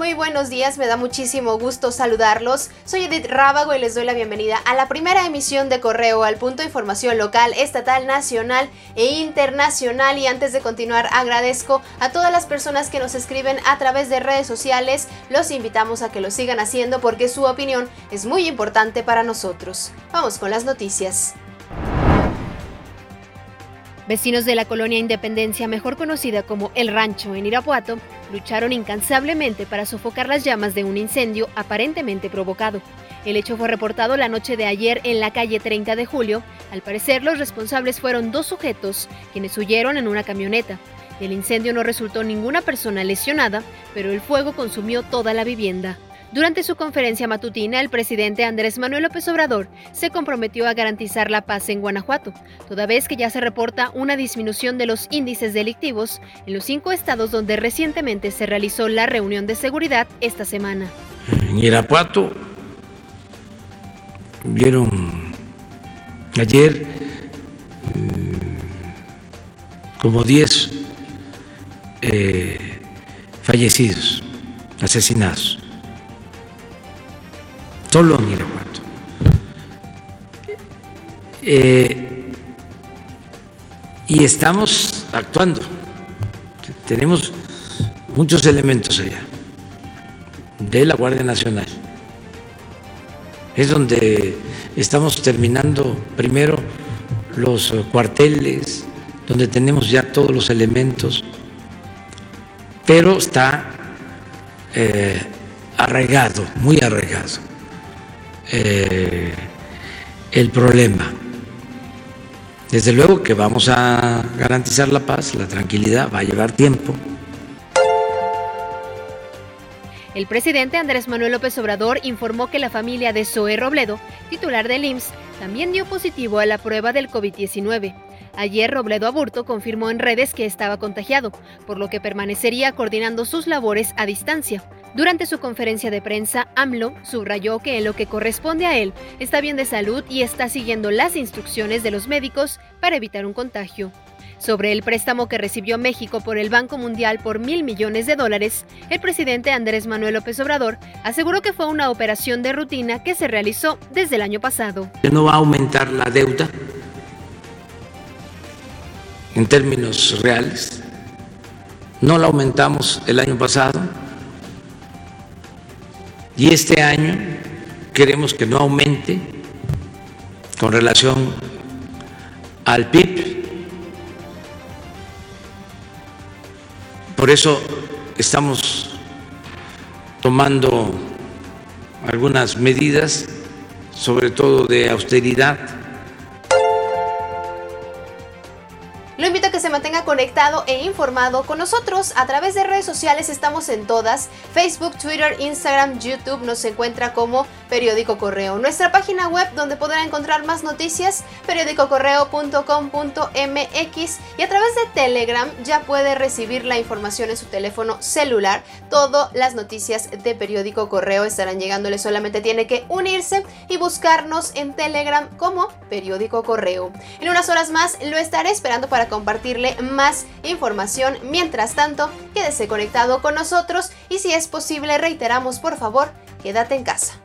Muy buenos días, me da muchísimo gusto saludarlos. Soy Edith Rábago y les doy la bienvenida a la primera emisión de Correo al punto de información local, estatal, nacional e internacional. Y antes de continuar, agradezco a todas las personas que nos escriben a través de redes sociales. Los invitamos a que lo sigan haciendo porque su opinión es muy importante para nosotros. Vamos con las noticias. Vecinos de la colonia Independencia, mejor conocida como El Rancho en Irapuato, lucharon incansablemente para sofocar las llamas de un incendio aparentemente provocado. El hecho fue reportado la noche de ayer en la calle 30 de julio. Al parecer, los responsables fueron dos sujetos, quienes huyeron en una camioneta. El incendio no resultó ninguna persona lesionada, pero el fuego consumió toda la vivienda. Durante su conferencia matutina, el presidente Andrés Manuel López Obrador se comprometió a garantizar la paz en Guanajuato, toda vez que ya se reporta una disminución de los índices delictivos en los cinco estados donde recientemente se realizó la reunión de seguridad esta semana. En Irapuato vieron ayer eh, como 10 eh, fallecidos, asesinados solo en Irapuato. Eh, y estamos actuando. Tenemos muchos elementos allá de la Guardia Nacional. Es donde estamos terminando primero los cuarteles, donde tenemos ya todos los elementos, pero está eh, arraigado, muy arraigado eh, el problema. Desde luego que vamos a garantizar la paz, la tranquilidad, va a llevar tiempo. El presidente Andrés Manuel López Obrador informó que la familia de Zoe Robledo, titular del IMSS, también dio positivo a la prueba del COVID-19. Ayer Robledo Aburto confirmó en redes que estaba contagiado, por lo que permanecería coordinando sus labores a distancia. Durante su conferencia de prensa, AMLO subrayó que en lo que corresponde a él está bien de salud y está siguiendo las instrucciones de los médicos para evitar un contagio. Sobre el préstamo que recibió México por el Banco Mundial por mil millones de dólares, el presidente Andrés Manuel López Obrador aseguró que fue una operación de rutina que se realizó desde el año pasado. No va a aumentar la deuda en términos reales. No la aumentamos el año pasado y este año queremos que no aumente con relación al PIB. Por eso estamos tomando algunas medidas, sobre todo de austeridad, se mantenga conectado e informado con nosotros a través de redes sociales. Estamos en todas: Facebook, Twitter, Instagram, YouTube. Nos encuentra como Periódico Correo. Nuestra página web donde podrá encontrar más noticias: periódicocorreo.com.mx. Y a través de Telegram ya puede recibir la información en su teléfono celular. Todas las noticias de Periódico Correo estarán llegándole. Solamente tiene que unirse y buscarnos en Telegram como Periódico Correo. En unas horas más lo estaré esperando para más información. Mientras tanto, quédese conectado con nosotros y si es posible, reiteramos por favor, quédate en casa.